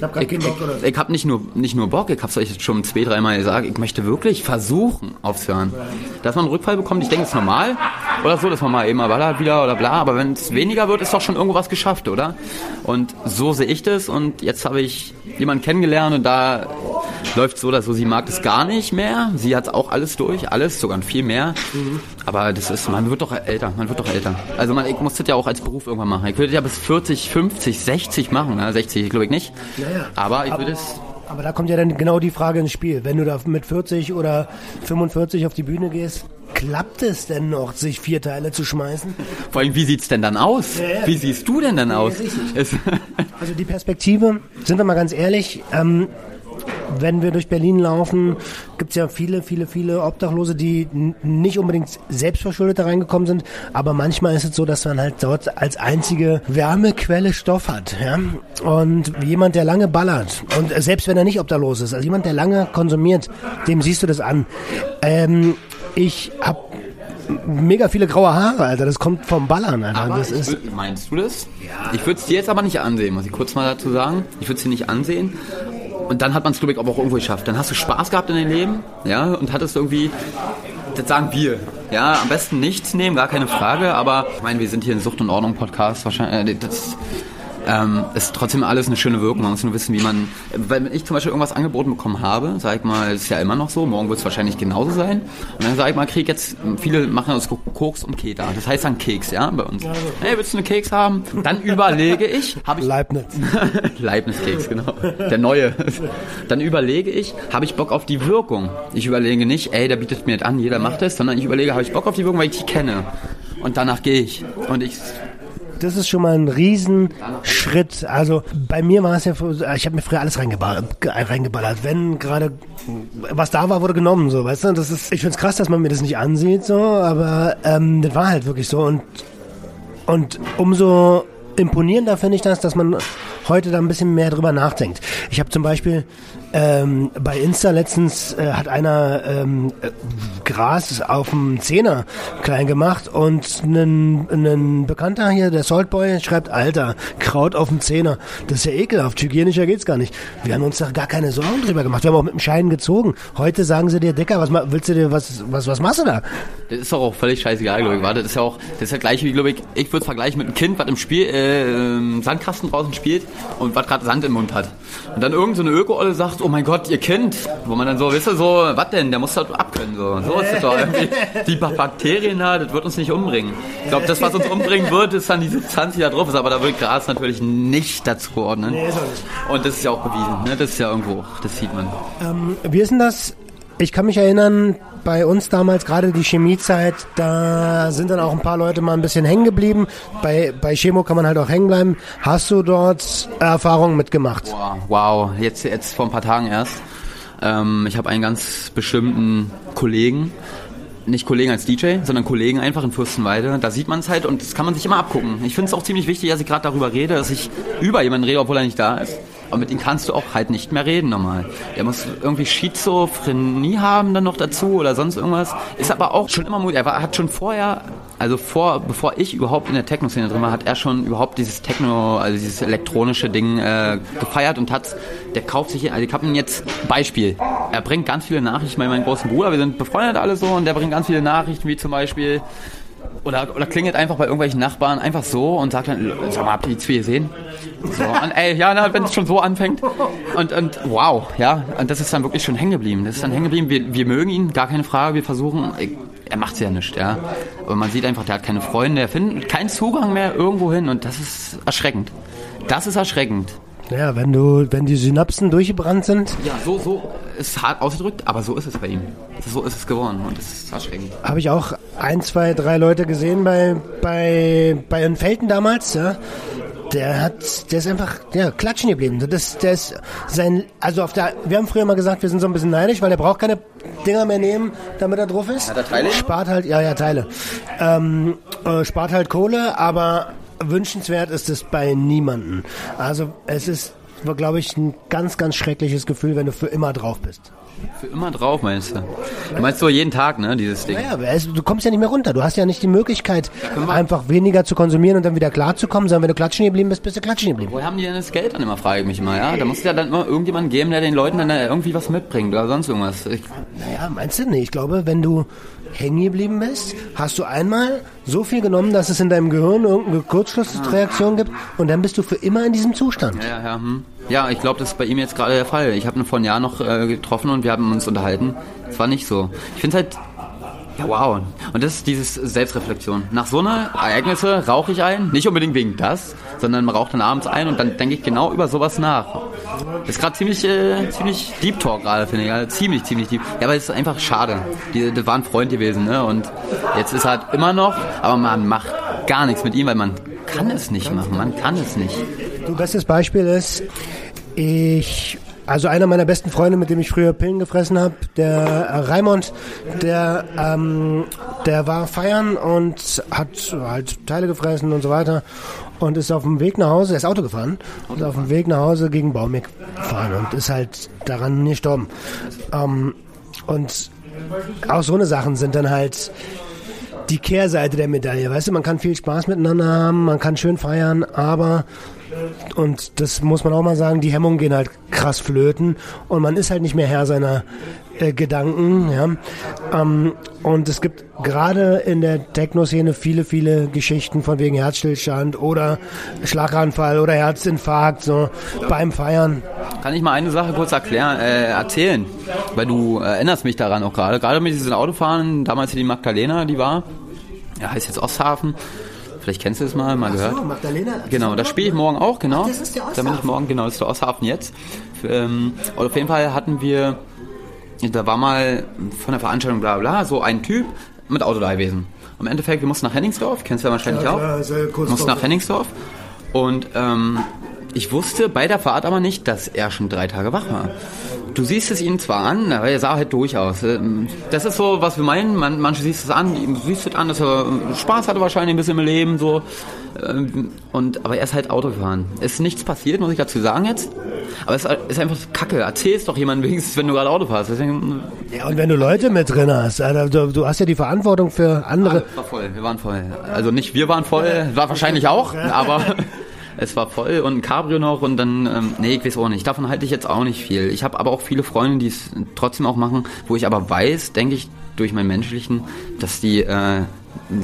ich habe keinen Bock oder so. Ich habe nicht nur, nicht nur Bock, ich habe es euch schon zwei, dreimal gesagt, ich möchte wirklich versuchen aufzuhören. Dass man einen Rückfall bekommt, ich denke, ist normal. Oder so, dass man mal eben mal ballert wieder oder bla. Aber wenn es weniger wird, ist doch schon irgendwo was geschafft, oder? Und so sehe ich das. Und jetzt habe ich jemanden kennengelernt und da läuft so oder so. Sie mag das gar nicht mehr. Sie hat auch alles durch, alles, sogar viel mehr. Mhm. Aber das ist, man wird doch älter, man wird doch älter. Also man, ich muss das ja auch als Beruf irgendwann machen. Ich würde ja bis 40, 50, 60 machen. Ne? 60 glaube ich nicht. Ja, ja. Aber ich würde es aber da kommt ja dann genau die Frage ins Spiel. Wenn du da mit 40 oder 45 auf die Bühne gehst, klappt es denn noch, sich vier Teile zu schmeißen? Vor allem, wie sieht es denn dann aus? Ja, ja. Wie siehst du denn dann aus? also die Perspektive, sind wir mal ganz ehrlich, ähm, wenn wir durch Berlin laufen, gibt es ja viele, viele, viele Obdachlose, die nicht unbedingt selbstverschuldet da reingekommen sind, aber manchmal ist es so, dass man halt dort als einzige Wärmequelle Stoff hat. Ja? Und jemand, der lange ballert, und selbst wenn er nicht obdachlos ist, also jemand, der lange konsumiert, dem siehst du das an. Ähm, ich habe mega viele graue Haare, Alter. Das kommt vom Ballern, Alter. Aber das ist würd, meinst du das? Ja. Ich würde es dir jetzt aber nicht ansehen, muss ich kurz mal dazu sagen. Ich würde es dir nicht ansehen. Und dann hat man es, glaube ich, auch irgendwo geschafft. Dann hast du Spaß gehabt in deinem Leben, ja, und hattest irgendwie, das sagen wir, ja, am besten nichts nehmen, gar keine Frage, aber ich meine, wir sind hier in Sucht und Ordnung Podcast, wahrscheinlich, äh, das ähm, ist trotzdem alles eine schöne Wirkung. Man muss nur wissen, wie man, wenn ich zum Beispiel irgendwas angeboten bekommen habe, sag ich mal, ist ja immer noch so, morgen wird es wahrscheinlich genauso sein. Und dann sag ich mal, krieg jetzt, viele machen das Koks und Keta. Das heißt dann Keks, ja, bei uns. Hey, willst du einen Keks haben? Dann überlege ich, habe ich... Leibniz. Leibniz-Keks, genau. Der neue. Dann überlege ich, habe ich Bock auf die Wirkung? Ich überlege nicht, ey, der bietet mir das an, jeder macht es, sondern ich überlege, habe ich Bock auf die Wirkung, weil ich die kenne. Und danach gehe ich. Und ich das ist schon mal ein Riesenschritt. Also bei mir war es ja, ich habe mir früher alles reingeballert, reingeballert. Wenn gerade was da war, wurde genommen, so, weißt du? Das ist, ich finde es krass, dass man mir das nicht ansieht, so, aber ähm, das war halt wirklich so. Und, und umso imponierender finde ich das, dass man heute da ein bisschen mehr drüber nachdenkt. Ich habe zum Beispiel ähm, bei Insta letztens äh, hat einer ähm, äh, Gras auf dem Zehner klein gemacht und ein Bekannter hier, der Saltboy, schreibt, Alter, Kraut auf dem Zehner. Das ist ja ekelhaft, hygienischer geht's gar nicht. Wir haben uns da gar keine Sorgen drüber gemacht. Wir haben auch mit dem Schein gezogen. Heute sagen sie dir, Dicker, was willst du dir, was, was, was machst du da? Das ist doch auch völlig scheißegal, glaube ich. Warte, das ist ja auch, das ist ja gleich wie, glaube ich, ich würde es vergleichen mit einem Kind, was im Spiel, äh, Sandkasten draußen spielt und was gerade Sand im Mund hat. Und dann irgendeine so Öko-Olle sagt, oh mein Gott, ihr Kind, wo man dann so, wisst ihr, so, was denn, der muss das abkönnen, so. So ist es doch irgendwie. Die Bakterien da, das wird uns nicht umbringen. Ich glaube, das, was uns umbringen wird, ist dann die Substanz, die da drauf ist, aber da wird Gras natürlich nicht dazu ordnen. Nee, ist auch nicht. Und das ist ja auch bewiesen, ne? das ist ja irgendwo, das sieht man. Ähm, wie ist denn das? Ich kann mich erinnern, bei uns damals, gerade die Chemiezeit, da sind dann auch ein paar Leute mal ein bisschen hängen geblieben. Bei, bei Chemo kann man halt auch hängen bleiben. Hast du dort Erfahrungen mitgemacht? Wow, wow. Jetzt, jetzt vor ein paar Tagen erst. Ähm, ich habe einen ganz bestimmten Kollegen, nicht Kollegen als DJ, sondern Kollegen einfach in Fürstenweide. Da sieht man es halt und das kann man sich immer abgucken. Ich finde es auch ziemlich wichtig, dass ich gerade darüber rede, dass ich über jemanden rede, obwohl er nicht da ist. Aber mit ihm kannst du auch halt nicht mehr reden normal. Der muss irgendwie Schizophrenie haben dann noch dazu oder sonst irgendwas. Ist aber auch schon immer mutig. Er war, hat schon vorher, also vor, bevor ich überhaupt in der Techno-Szene drin war, hat er schon überhaupt dieses Techno, also dieses elektronische Ding äh, gefeiert und hat, der kauft sich, also ich habe ihn jetzt, Beispiel, er bringt ganz viele Nachrichten bei meinem großen Bruder, wir sind befreundet alle so und der bringt ganz viele Nachrichten, wie zum Beispiel, oder, oder klingelt einfach bei irgendwelchen Nachbarn einfach so und sagt dann, sag mal, habt ihr die zwei gesehen? So, und ey, ja, wenn es schon so anfängt. Und, und wow, ja, und das ist dann wirklich schon hängen geblieben. Das ist dann hängen geblieben. Wir, wir mögen ihn, gar keine Frage. Wir versuchen, er macht ja nicht, ja. Aber man sieht einfach, der hat keine Freunde, er findet keinen Zugang mehr irgendwo hin und das ist erschreckend. Das ist erschreckend. Ja, wenn du, wenn die Synapsen durchgebrannt sind. Ja, so, so ist hart ausgedrückt, aber so ist es bei ihm. So ist es geworden und das ist erschreckend. Habe ich auch ein, zwei, drei Leute gesehen bei, bei, bei den Felten damals, ja. Der hat, der ist einfach, ja, klatschen geblieben. Das, der ist sein, also auf der, wir haben früher mal gesagt, wir sind so ein bisschen neidisch, weil der braucht keine Dinger mehr nehmen, damit er drauf ist. Hat er Teile? Spart halt, ja, ja, Teile. Ähm, äh, spart halt Kohle, aber wünschenswert ist es bei niemanden. Also es ist, glaube ich, ein ganz, ganz schreckliches Gefühl, wenn du für immer drauf bist. Für immer drauf, meinst du? Du meinst so jeden Tag, ne, dieses Ding? Naja, also, du kommst ja nicht mehr runter. Du hast ja nicht die Möglichkeit, einfach weniger zu konsumieren und dann wieder klarzukommen, sondern wenn du klatschen geblieben bist, bist du klatschen geblieben. Woher haben die denn das Geld dann immer, frage ich mich immer, ja? Da muss es ja dann immer irgendjemanden geben, der den Leuten dann irgendwie was mitbringt oder sonst irgendwas. Ich naja, meinst du nicht? Ich glaube, wenn du hängen geblieben bist, hast du einmal so viel genommen, dass es in deinem Gehirn irgendeine Kurzschlussreaktion gibt und dann bist du für immer in diesem Zustand. Ja, ja, hm. ja ich glaube, das ist bei ihm jetzt gerade der Fall. Ich habe ihn vor einem Jahr noch äh, getroffen und wir haben uns unterhalten. Es war nicht so. Ich finde es halt wow. Und das ist dieses Selbstreflexion. Nach so einer Ereignisse rauche ich ein, nicht unbedingt wegen das, sondern man raucht dann abends ein und dann denke ich genau über sowas nach. Das ist gerade ziemlich, äh, ziemlich Deep Talk gerade, finde ich. Also ziemlich, ziemlich deep. Ja, aber es ist einfach schade. Die, die war ein Freund gewesen, ne? Und jetzt ist er halt immer noch, aber man macht gar nichts mit ihm, weil man kann es nicht machen. Man kann es nicht. Du bestes Beispiel ist, ich also einer meiner besten Freunde, mit dem ich früher Pillen gefressen habe, der äh, Raimond, der, ähm, der war feiern und hat halt Teile gefressen und so weiter und ist auf dem Weg nach Hause, er ist Auto gefahren und auf dem Weg nach Hause gegen Baumig gefahren und ist halt daran gestorben. Ähm, und auch so eine Sachen sind dann halt die Kehrseite der Medaille. Weißt du, man kann viel Spaß miteinander haben, man kann schön feiern, aber und das muss man auch mal sagen, die Hemmungen gehen halt krass flöten und man ist halt nicht mehr Herr seiner äh, Gedanken. Ja. Ähm, und es gibt gerade in der Techno-Szene viele, viele Geschichten von wegen Herzstillstand oder Schlaganfall oder Herzinfarkt so beim Feiern. Kann ich mal eine Sache kurz erklären, äh, erzählen? Weil du erinnerst mich daran auch gerade. Gerade mit diesem Autofahren, damals die Magdalena, die war, ja, heißt jetzt Osthafen. Vielleicht kennst du es mal, mal Ach gehört. So, Magdalena. Genau, da spiele ich morgen auch, genau. Ach, das ist der Osthafen. Da bin ich morgen, genau, das ist der Osthafen jetzt. Ähm, auf jeden Fall hatten wir, da war mal von der Veranstaltung bla bla, so ein Typ mit Auto da gewesen. Im Endeffekt, wir mussten nach Henningsdorf, kennst du ja wahrscheinlich ja, klar, auch. Wir mussten nach Henningsdorf. Und ähm, ich wusste bei der Fahrt aber nicht, dass er schon drei Tage wach war. Du siehst es ihnen zwar an, aber er sah halt durchaus. Ähm, das ist so, was wir meinen. Man, manche siehst es an, du siehst es an, dass er Spaß hatte wahrscheinlich ein bisschen im Leben, so. Ähm, und, aber er ist halt Auto gefahren. Es ist nichts passiert, muss ich dazu sagen jetzt. Aber es ist einfach Kacke. Erzähl es doch jemandem wenigstens, wenn du gerade Auto fährst. Deswegen, ja, und wenn du Leute mit drin hast, also du, du hast ja die Verantwortung für andere. Ah, war voll, wir waren voll. Also nicht wir waren voll, war wahrscheinlich auch, aber es war voll und ein Cabrio noch und dann, ähm, nee, ich weiß auch nicht. Davon halte ich jetzt auch nicht viel. Ich habe aber auch viele Freunde, die es trotzdem auch machen, wo ich aber weiß, denke ich, durch meinen menschlichen, dass die äh,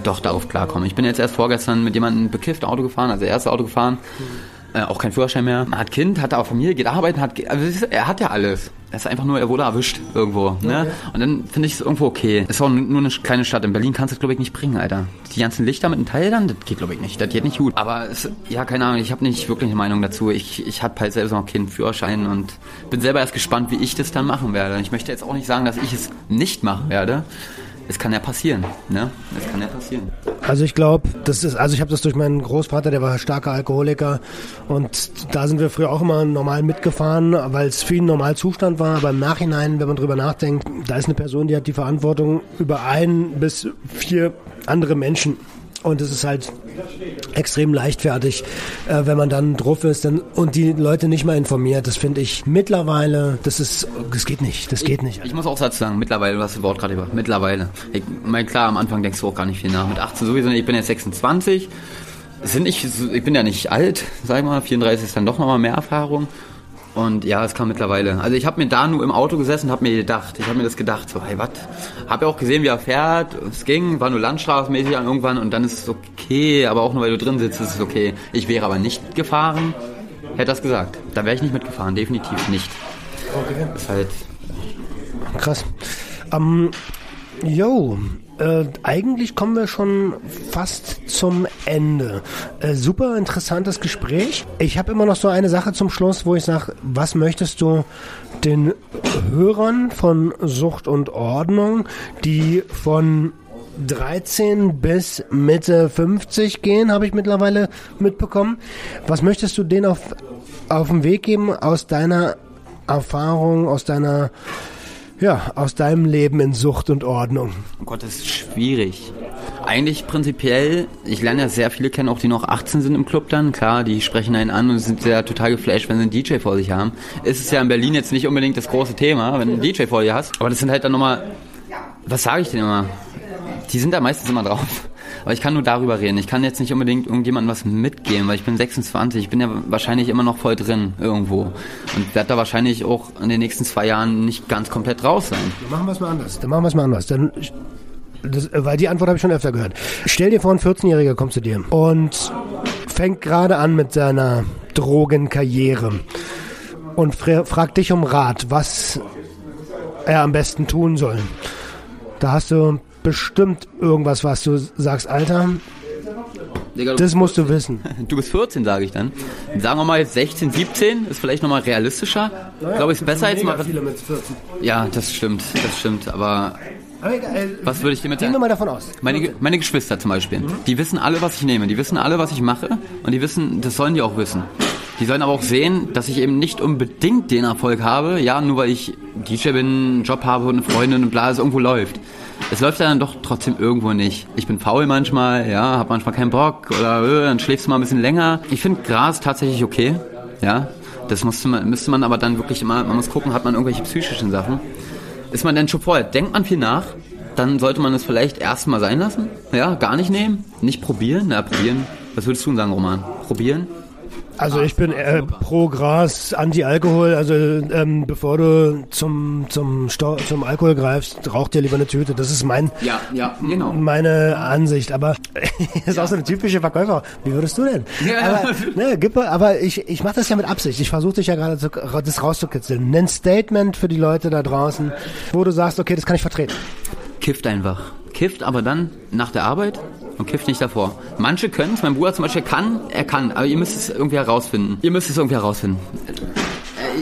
doch darauf klarkommen. Ich bin jetzt erst vorgestern mit jemandem bekifft Auto gefahren, also erste Auto gefahren. Mhm äh, auch kein Führerschein mehr. Man hat Kind, hat auch Familie, geht arbeiten, hat, also er hat ja alles. Er ist einfach nur, er wurde erwischt irgendwo. Ne? Okay. Und dann finde ich es irgendwo okay. Ist auch nur eine kleine Stadt. In Berlin kannst du es, glaube ich, nicht bringen, Alter. Die ganzen Lichter mit einem Teil dann, das geht, glaube ich, nicht. Das geht nicht gut. Aber es, ja, keine Ahnung, ich habe nicht wirklich eine Meinung dazu. Ich, ich habe halt selbst noch keinen Führerschein und bin selber erst gespannt, wie ich das dann machen werde. Ich möchte jetzt auch nicht sagen, dass ich es nicht machen werde. Es kann ja passieren, ne? Es kann ja passieren. Also ich glaube, das ist, also ich habe das durch meinen Großvater, der war starker Alkoholiker und da sind wir früher auch immer normal mitgefahren, weil es für ihn normal Zustand war. Aber im Nachhinein, wenn man drüber nachdenkt, da ist eine Person, die hat die Verantwortung über ein bis vier andere Menschen und es ist halt extrem leichtfertig, äh, wenn man dann drauf ist dann, und die Leute nicht mal informiert. Das finde ich mittlerweile, das ist, das geht nicht, das geht nicht. Ich muss auch dazu sagen, mittlerweile, du hast das Wort gerade über, mittlerweile. Ich meine, klar, am Anfang denkst du auch gar nicht viel nach. Mit 18 sowieso ich bin jetzt 26. Sind nicht, ich bin ja nicht alt, sag ich mal, 34 ist dann doch nochmal mehr Erfahrung. Und ja, es kam mittlerweile. Also ich habe mir da nur im Auto gesessen und habe mir gedacht, ich habe mir das gedacht, so, hey, was? Habe ja auch gesehen, wie er fährt. Es ging, war nur landstraßenmäßig an irgendwann und dann ist es okay, aber auch nur weil du drin sitzt, ist es okay. Ich wäre aber nicht gefahren, hätte das gesagt. Da wäre ich nicht mitgefahren, definitiv nicht. Okay. Das ist halt. Krass. Ähm, yo, äh, eigentlich kommen wir schon fast zum Ende. Äh, super interessantes Gespräch. Ich habe immer noch so eine Sache zum Schluss, wo ich sage, was möchtest du den Hörern von Sucht und Ordnung, die von 13 bis Mitte 50 gehen, habe ich mittlerweile mitbekommen. Was möchtest du denen auf, auf den Weg geben aus deiner Erfahrung, aus deiner ja, aus deinem Leben in Sucht und Ordnung? Oh Gott, das ist schwierig. Eigentlich prinzipiell, ich lerne ja sehr viele kennen, auch die noch 18 sind im Club dann. Klar, die sprechen einen an und sind sehr total geflasht, wenn sie einen DJ vor sich haben. Ist es ja in Berlin jetzt nicht unbedingt das große Thema, wenn du einen DJ vor dir hast. Aber das sind halt dann nochmal, was sage ich denn immer? Die sind da meistens immer drauf. Aber ich kann nur darüber reden. Ich kann jetzt nicht unbedingt irgendjemandem was mitgeben, weil ich bin 26. Ich bin ja wahrscheinlich immer noch voll drin irgendwo. Und werde da wahrscheinlich auch in den nächsten zwei Jahren nicht ganz komplett raus sein. Dann machen wir es mal anders. Dann machen wir es mal anders. Dann, das, weil die Antwort habe ich schon öfter gehört. Stell dir vor, ein 14-Jähriger kommt zu dir und fängt gerade an mit seiner Drogenkarriere und fragt dich um Rat, was er am besten tun soll. Da hast du bestimmt irgendwas, was du sagst, Alter, Digga, das musst du wissen. Du bist 14, sage ich dann. Sagen wir mal jetzt 16, 17, ist vielleicht nochmal realistischer. Ich glaube, es ist besser jetzt mal. Viele mit 14. Ja, das stimmt, das stimmt. Aber egal, was würde ich dir mit Gehen wir mal davon aus. meine, meine Geschwister zum Beispiel, die wissen alle, was ich nehme. Die wissen alle, was ich mache. Und die wissen, das sollen die auch wissen. Die sollen aber auch sehen, dass ich eben nicht unbedingt den Erfolg habe, ja, nur weil ich DJ bin, einen Job habe und eine Freundin und bla, es irgendwo läuft. Es läuft ja dann doch trotzdem irgendwo nicht. Ich bin faul manchmal, ja, hab manchmal keinen Bock oder äh, dann schläfst du mal ein bisschen länger. Ich finde Gras tatsächlich okay, ja. Das musste man, müsste man aber dann wirklich immer, man muss gucken, hat man irgendwelche psychischen Sachen. Ist man denn schon vorher, denkt man viel nach, dann sollte man es vielleicht erstmal sein lassen, ja, gar nicht nehmen, nicht probieren, na, probieren. Was würdest du denn sagen, Roman? Probieren? Also ich bin äh, pro Gras, Anti-Alkohol. Also ähm, bevor du zum zum Sto zum Alkohol greifst, rauch dir lieber eine Tüte. Das ist mein Ja, ja, genau. meine Ansicht. Aber ist auch so eine typische Verkäufer. Wie würdest du denn? Ja. Aber, ne, gib mal, aber ich ich mache das ja mit Absicht. Ich versuche dich ja gerade zu, das rauszukitzeln. Nenn Statement für die Leute da draußen, wo du sagst, okay, das kann ich vertreten. Kifft einfach. Kifft aber dann nach der Arbeit und kifft nicht davor. Manche können es, mein Bruder zum Beispiel kann, er kann, aber ihr müsst es irgendwie herausfinden. Ihr müsst es irgendwie herausfinden. Äh,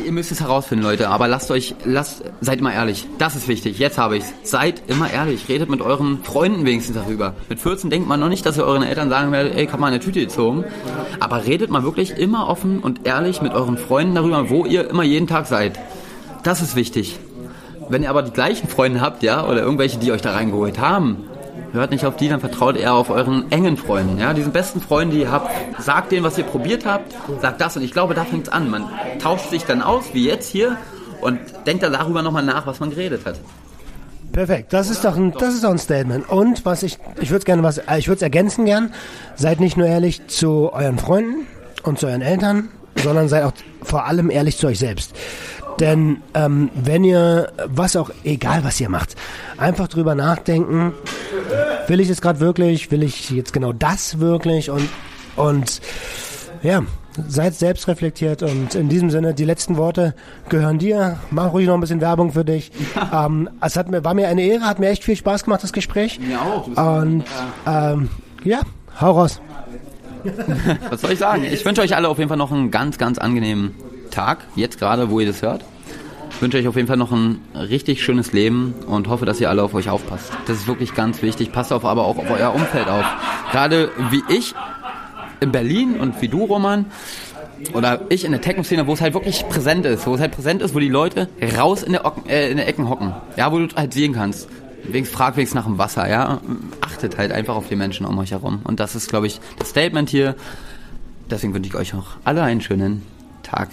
Ihr müsst es herausfinden, Leute, aber lasst euch, lasst, seid immer ehrlich. Das ist wichtig. Jetzt habe ich's. Seid immer ehrlich. Redet mit euren Freunden wenigstens darüber. Mit 14 denkt man noch nicht, dass ihr euren Eltern sagen werdet, ey, ich hab mal eine Tüte gezogen. Aber redet mal wirklich immer offen und ehrlich mit euren Freunden darüber, wo ihr immer jeden Tag seid. Das ist wichtig. Wenn ihr aber die gleichen Freunde habt, ja, oder irgendwelche, die euch da reingeholt haben, hört nicht auf die, dann vertraut eher auf euren engen Freunden, ja, diesen besten Freunden, die ihr habt. Sagt denen, was ihr probiert habt, sagt das und ich glaube, da fängt's an. Man tauscht sich dann aus, wie jetzt hier, und denkt dann darüber nochmal nach, was man geredet hat. Perfekt, das ist doch ein, das ist doch ein Statement. Und was ich, ich würde gerne was, äh, ich würde es ergänzen gern. Seid nicht nur ehrlich zu euren Freunden und zu euren Eltern, sondern seid auch vor allem ehrlich zu euch selbst. Denn ähm, wenn ihr, was auch, egal was ihr macht, einfach drüber nachdenken, will ich es gerade wirklich, will ich jetzt genau das wirklich und, und ja, seid selbst reflektiert und in diesem Sinne, die letzten Worte gehören dir. Mach ruhig noch ein bisschen Werbung für dich. ähm, es hat mir, war mir eine Ehre, hat mir echt viel Spaß gemacht, das Gespräch. Mir auch. Und ähm, ja, hau raus. Was soll ich sagen? Ich wünsche euch alle auf jeden Fall noch einen ganz, ganz angenehmen Tag, jetzt gerade, wo ihr das hört. wünsche euch auf jeden Fall noch ein richtig schönes Leben und hoffe, dass ihr alle auf euch aufpasst. Das ist wirklich ganz wichtig. Passt auf aber auch auf euer Umfeld auf. Gerade wie ich in Berlin und wie du, Roman, oder ich in der Techno-Szene, wo es halt wirklich präsent ist, wo es halt präsent ist, wo die Leute raus in der, Ocken, äh, in der Ecken hocken. Ja, wo du halt sehen kannst. Wenigstens frag wenigstens nach dem Wasser, ja. Achtet halt einfach auf die Menschen um euch herum. Und das ist, glaube ich, das Statement hier. Deswegen wünsche ich euch auch alle einen schönen Tag.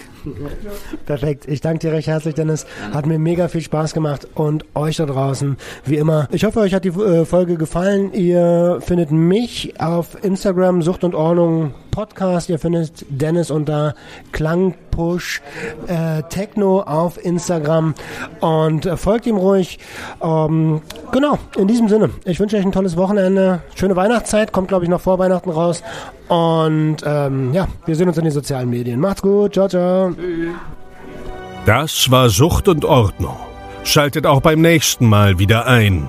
Perfekt. Ich danke dir recht herzlich, Dennis. Hat mir mega viel Spaß gemacht und euch da draußen, wie immer. Ich hoffe, euch hat die äh, Folge gefallen. Ihr findet mich auf Instagram Sucht und Ordnung Podcast. Ihr findet Dennis unter Klangpush äh, Techno auf Instagram und äh, folgt ihm ruhig. Ähm, genau, in diesem Sinne. Ich wünsche euch ein tolles Wochenende. Schöne Weihnachtszeit. Kommt, glaube ich, noch vor Weihnachten raus. Und ähm, ja, wir sehen uns in den sozialen Medien. Macht's gut. Ciao, ciao. Das war Sucht und Ordnung. Schaltet auch beim nächsten Mal wieder ein.